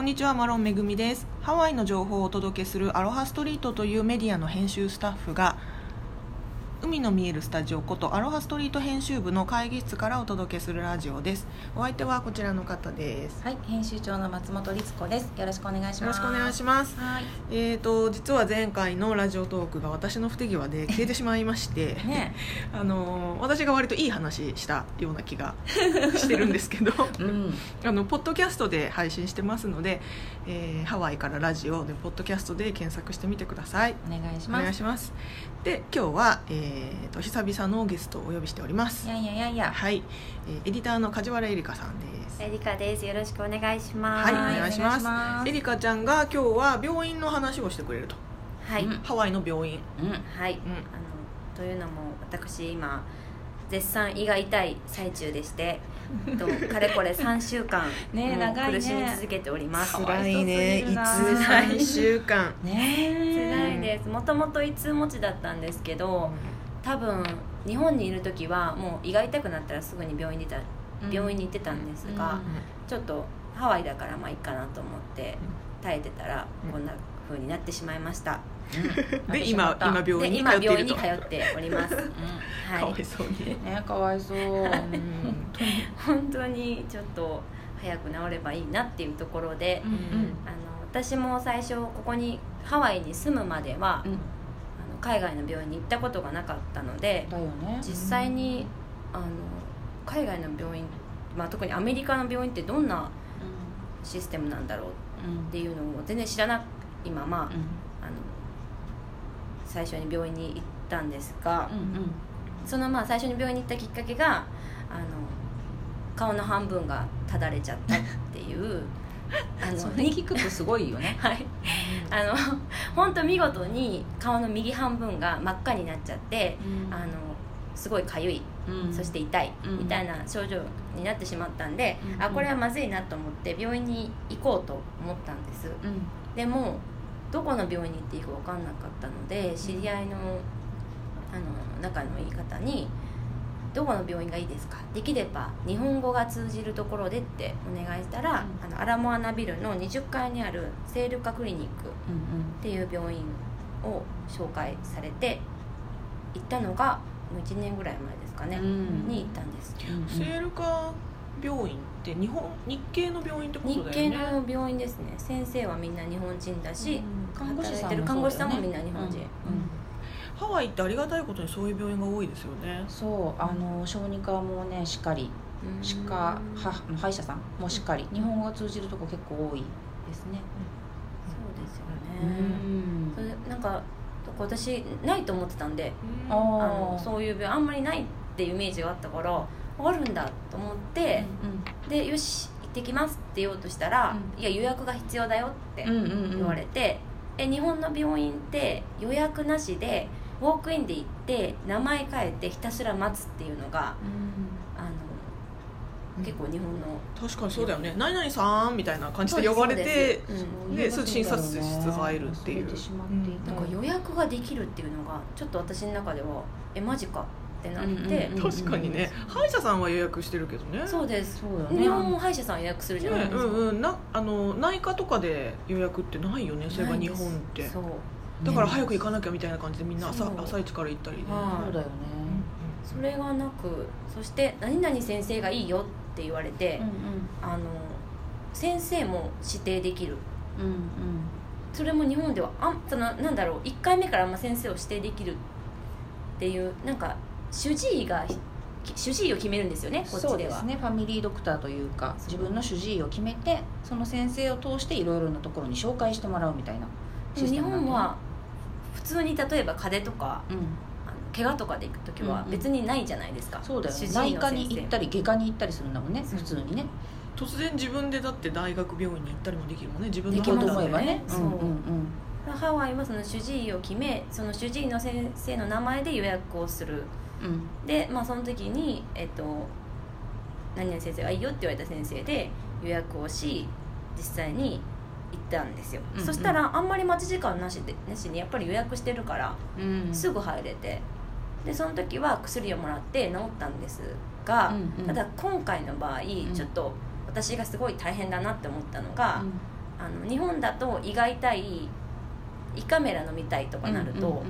こんにちはマロンめぐみです。ハワイの情報をお届けするアロハストリートというメディアの編集スタッフが海の見えるスタジオことアロハストリート編集部の会議室からお届けするラジオですお相手はこちらの方ですはい、編集長の松本律子です。よろしくお願いします。よろしくお願いしますはい。えーと実は前回のラジオトークが私の不手際で 消えてしまいまして、ね、あのー私が割といい話したような気が してるんですけどうん、あのポッドキャストで配信してますので、えーハワイからラジオでポッドキャストで検索してみてくださいお願いしおます。願いしますで今日は、えー、と久々のゲストをお呼びしております。いやいやいやいや。はい、えーエディターの梶原絵里香さんです。エリカです。よろしくお願いします。はいお願いします。お願いします。エリカちゃんが今日は病院の話をしてくれると。はい、うん。ハワイの病院。うん、はい、あのというのも私今絶賛胃が痛い最中でして、とかれこれ3週間 ね長いね。苦しみ続けております。辛いね。いつそうすぎるな3週間。ね辛いです。もともと胃痛持ちだったんですけど、多分日本にいる時はもう胃が痛くなったらすぐに病院に出た病院に行ってたんですが、ちょっとハワイだからまあいいかなと思って耐えてたらうんこんな風になってしまいました。うん。で今今病で院に通っていると。通っております。うかわはい。いそうに。ん、ね、かわいそう。うん本当にちょっと早く治ればいいなっていうところで、うん、うん、あの私も最初ここにハワイに住むまでは、うん、海外の病院に行ったことがなかったのでね。実際にあの海外の病院、まあ、特にアメリカの病院ってどんなシステムなんだろううん、っていうのを全然知らないまま、うん、あの最初に病院に行ったんですが、うん、うん。そのまあ最初に病院に行ったきっかけがあの顔の半分がただれちゃったっていう あそれ聞くとすごいよね。はいあの 本当見事に顔の右半分が真っ赤になっちゃってあのすごいかゆい、うん。そして痛い、うん。みたいな症状になってしまったんで、うん。あこれはまずいなと思って病院に行こうと思ったんです。うん、でもどこの病院に行っていいか分かんなかったので知り合いのあの仲のいい方に「どこの病院がいいですか?」できれば日本語が通じるところでってお願いしたら、うん。あのアラモアナビルの20階にあるセールカクリニックっうん、ていう病院を紹介されて行ったのがもう1年ぐらい前ですかね、うん。に行ったんです。うん、セールカ病院って日本日系の病院ってこ日とだよね。系の病院ですね。先生はみんな日本人だし、看護師さん看護師さんもみんな日本人、うんハワイってありがたいことにそういう病院が多いですよね。そうあの小児科もねしっかり。うん。歯科は歯医者さんもしっかり。日本語が通じるとこ結構多いですね。そうですようね、ん。それなんか私ないと思ってたんでうんあのそういう病あんまりないっていうイメージがあったからあるんだと思って、でよし行ってきますって言おうとしたら、ういや予約が必要だよって言われて、え日本の病院って予約なしでウォークインで行って名前変えてひたすら待つっていうのがあの結構日本の確かにそうだよね。何々さんみたいな感じで呼ばれてで診察室入るっていう。忘れてしまっていたなんか予約ができるっていうのがちょっと私の中ではえマジか？ってなって、うんうんうん確かにね。歯医者さんは予約してるけどね。そうです。そうだね。日本も歯医者さん予約するじゃないねですか、うんうんなあの内科とかで予約ってないよね？そういえば日本って。そうだから早く行かなきゃみたいな感じでみんな朝そう。朝一から行ったりね。はい。そうだよね。それがなくそして「何々先生がいいよ」って言われて、あの先生も指定できる。うんうん。それも日本ではあんそのなんだろう1回目からあんま先生を指定できるっていうなんか主治医が主治医を決めるんですよねこっそうちでは。ですね。ファミリードクターというかそう。自分の主治医を決めてその先生を通していろいろなところに紹介してもらうみたいなシステムなんだよね本は普通に例えば風邪とかうん。あの怪我とかで行く時は別にないじゃないですか、そうだよね。内科に行ったり外科に行ったりするんだもんね普通にね。突然自分でだって大学病院に行ったりもできるもんね自分のできます行こうと思えばね。そう。うんうんうん。ハワイはその主治医を決めその主治医の先生の名前で予約をする。うん。で、まあ、その時に、えっと「何々先生がいいよ」って言われた先生で予約をし実際に行ったんですよ、うんうん。そしたらあんまり待ち時間なしでなしにやっぱり予約してるからうんすぐ入れて。でその時は薬をもらって治ったんですが、うんうん。ただ今回の場合、ん。ちょっと私がすごい大変だなって思ったのが、あの日本だと胃が痛い胃カメラ飲みたいとかなると、うんうん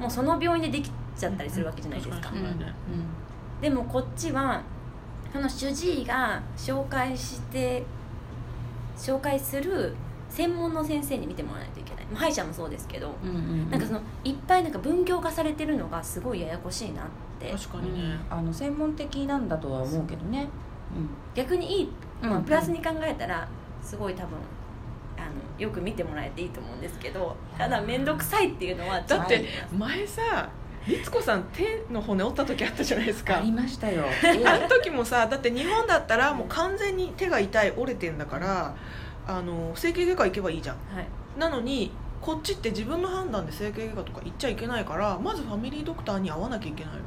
もうその病院でできちゃったりするわけじゃないですか、うんうん。でもこっちはその主治医が紹介して紹介する専門の先生に見てもらわないといけない。まあ歯医者もそうですけど、うんうんうん。なんかそのいっぱいなんか分業化されてるのがすごいややこしいなって。確かにね、あの専門的なんだとは思うけどね。逆にいい、まあ、うんプラスに考えたらすごい多分あのよく見てもらえていいと思うんですけどただ面倒くさいっていうのはだって前さ律子さん手の骨折った時あったじゃないですか。ありましたよ。あの時もさだって日本だったらもう完全に手が痛い折れてんだからあの整形外科行けばいいじゃん。はい。なのにこっちって自分の判断で整形外科とか行っちゃいけないからまずファミリードクターに会わなきゃいけないの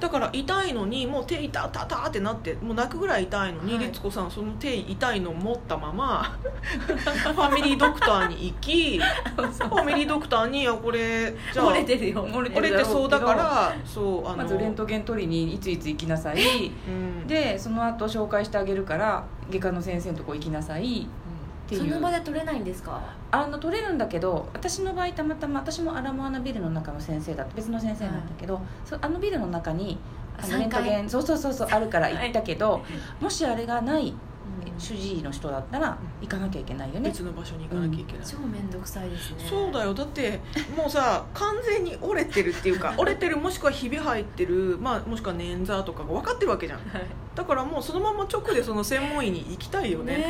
だから痛いのにもう手痛たたってなってもう泣くぐらい痛いのにはい。律子さんその手痛いの持ったまま ファミリードクターに行きファミリードクターに「いやこれじゃあ折れてるよ折れ折れてそうだからそうあのまずレントゲン取りにいついつ行きなさい。うん。でその後紹介してあげるから外科の先生のとこ行きなさいっていう。その場で取れないんですか？あの取れるんだけど私の場合たまたま私もアラモアナビルの中の先生だって別の先生なんだけど、そあのビルの中にあの3レントゲンそうそうそうそうあるから行ったけど、はもしあれがないうん。主治医の人だったら行かなきゃいけないよね。別の場所に行かなきゃいけない、超面倒くさいですね。そうだよ。だってもうさ完全に折れてるっていうか 折れてるもしくはひび入ってる、まあ、もしくは捻挫とかが分かってるわけじゃん。はいだからもうそのまま直でその専門医に行きたいよね。ね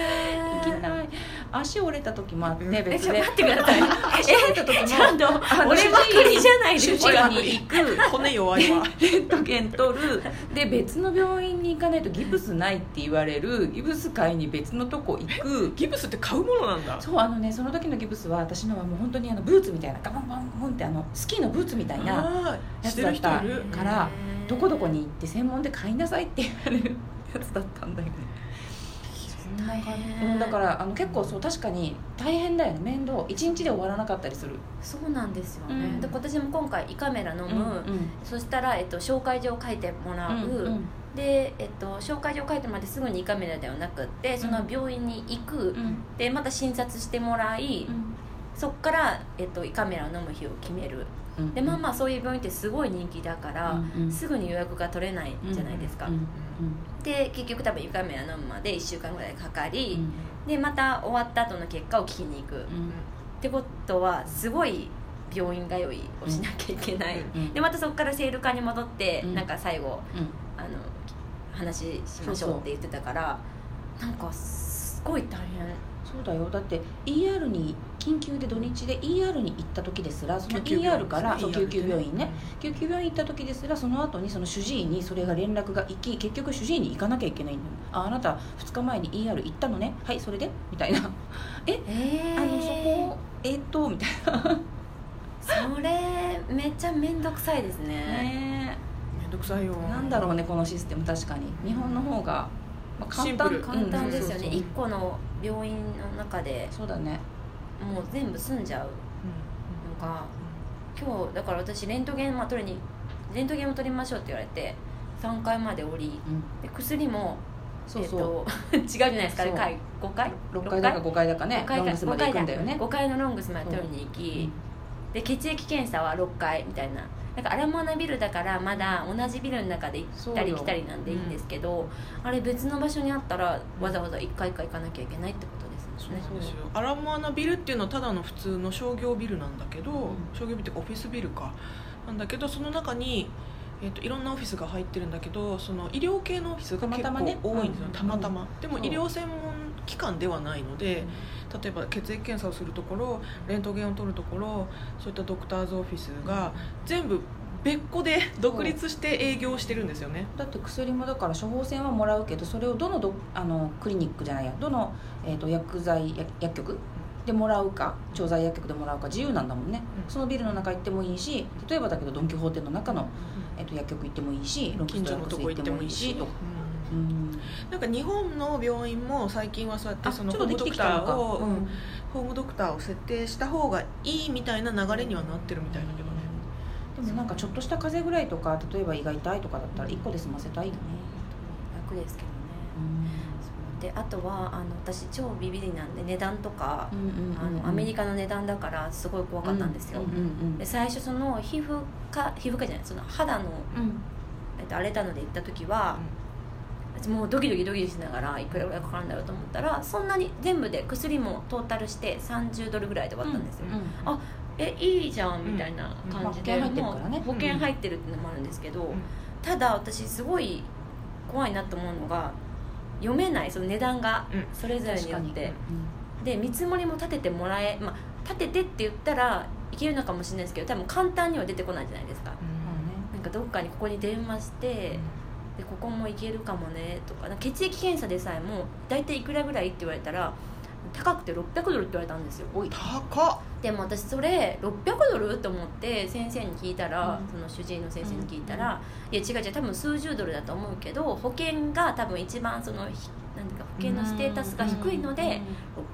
行きない。足折れた時もあって別で。待ってください。足折れた時も。ちゃんとあの俺ばっかりじゃないです主治か医に行く骨弱い。わレントゲン取るで別の病院に行かないとギブスないって言われるギブス買いに別のとこ行く。ギブスって買うものなんだ。そうあのねその時のギブスは私のはもう本当にあのブーツみたいなガバンガバンガバンってあのスキーのブーツみたいなあーしてる人いる。からどこどこに行って専門で買いなさいって言われるやつだったんだよね。そんな感じうん、だからあの結構そう確かに大変だよね。面倒。一日で終わらなかったりする。そうなんですよね、うん。で私も今回胃カメラ飲む、うんそしたら、えっと、紹介状を書いてもらう、うんで、えっと、紹介状書いてもらってすぐに胃カメラではなくってその病院に行く、うん。でまた診察してもらい、そっから、えっと、胃カメラを飲む日を決める。うんでまあまあそういう病院ってすごい人気だから、すぐに予約が取れないじゃないですか、うんで結局多分胃カメラ飲むまで1週間ぐらいかかうり、ん。でまた終わった後の結果を聞きに行く、っうん。てことはすごい病院通いをしなきゃいけない、うんでまたそこからセール課に戻って、うん。なんか最後うん。あの話しましょうって言ってたからなんかすごい大変そうだよ。だって ER に緊急で土日で ER に行った時ですらその ER から救 ER 急病院ね。救急病院行った時ですらその後にその主治医にそれが連絡が行き結局主治医に行かなきゃいけないんだよ。ああなた2日前に ER 行ったのね。はいそれで？みたいな。え？えあのそこえっとみたいな。それめっちゃ面倒くさいですね。ねめんどくさいよ。なんだろうねこのシステム。確かに。日本の方が、まあ、簡単。シンプル。簡単ですよね、うん。そう1個の病院の中でそうだね。もう全部済んじゃうのが今日だから私レントゲン、まあ、取りにレントゲンを取りましょうって言われて3階まで降りうん。で薬もそうそう、えっと、違うじゃないですか回5回6階だか5階？だかね。5階かロングスまで行くんだよね。5階のロングスまで取りに行き、で血液検査は6階みたいななんかアラモアナビルだからまだ同じビルの中で行ったり来たりなんでいいんですけど、あれ別の場所にあったらわざわざ1階か行かなきゃいけないってことですもんね。そうですよ。アラモアナビルっていうのはただの普通の商業ビルなんだけど、ん。商業ビルっていうかオフィスビルか。なんだけどその中に、えー、といろんなオフィスが入ってるんだけどその医療系のオフィスが結構たまたまね多いんですよ。うん。たまたま、でもそう医療専門機関ではないので、例えば血液検査をするところレントゲンを取るところそういったドクターズオフィスが全部別個で独立して営業してるんですよね。だって薬もだから処方箋はもらうけどそれをどのどあのクリニックじゃないやどの、えー、と薬剤薬薬局でもらうか調剤薬局でもらうか自由なんだもんね、うん。そのビルの中行ってもいいし例えばだけどドン・キホーテの中の、えー、と薬局行ってもいいしロングス近トラックス所のとこ行ってもいいしとか。うんうんなんか日本の病院も最近はそうやってあそのちょっとできてホームドクターを、うんうん。ホームドクターを設定した方がいいみたいな流れにはなってるみたいだけどね。でもなんかちょっとした風邪ぐらいとか例えば胃が痛いとかだったら1個で済ませたいよね、楽ですけどね。うんであとはあの私超ビビりなんで値段とか、うんうんうんうん。あのアメリカの値段だからすごい怖かったんですよ、うんうんで最初その皮膚科皮膚科じゃないその肌の、うん。えっと、荒れたので行った時は、私もうドキドキドキしながらいくらぐらいかかるんだろうと思ったらそんなに全部で薬もトータルして30ドルぐらいで終わったんですよ、うんあえいいじゃんみたいな感じで、うんまあ保険入ってるからね。保険入ってるっていうのもあるんですけど、んただ私すごい怖いなと思うのが読めないその値段がうん。それぞれによって、で見積もりも立ててもらえまあ立ててって言ったらいけるのかもしれないですけど多分簡単には出てこないじゃないですか。なんかどっかにここに電話して、でここもいけるかもねとか血液検査でさえも大体いくらぐらいって言われたら高くて600ドルって言われたんですよ。おい。高っ。でも私それ600ドル？と思って先生に聞いたら、うん。その主治医の先生に聞いたら、いや違う違う多分数十ドルだと思うけど保険が多分一番そのひなか保険のステータスが低いので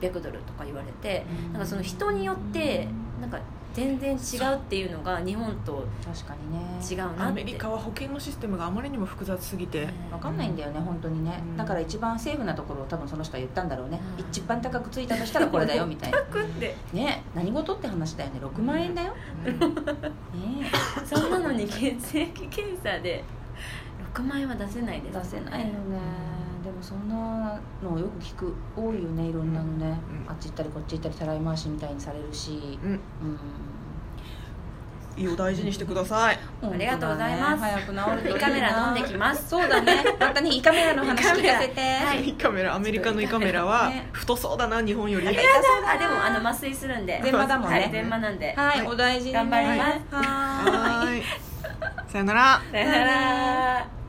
600ドルとか言われて、なんかその人によってなんか全然違うっていうのが日本と確かにね。違うなって。アメリカは保険のシステムがあまりにも複雑すぎて。分かんないんだよね本当にね。うん。だから一番セーフなところを多分その人は言ったんだろうね。うん一番高くついたとしたらこれだよみたいな。くって。ね。何事って話だよね。6万円だよ。うん。ね。そんなのに血液検査で6万円は出せないです出せないよねそんなのよく聞く。多いよねいろんなのね、うん。あっち行ったりこっち行ったりたらい回しみたいにされるし。うん。うん。胃を大事にしてください。ありがとうございます。早く治るといいな。胃カメラ飲んできます。そうだね。またね胃カメラの話聞かせて。はい。胃カメラアメリカの胃カメラはね太そうだな日本より。やだあでもあの麻酔するんで。全麻だもんね。はい全麻なんで。はい、はい。お大事にね。頑張ります。はい。さよなら。さよなら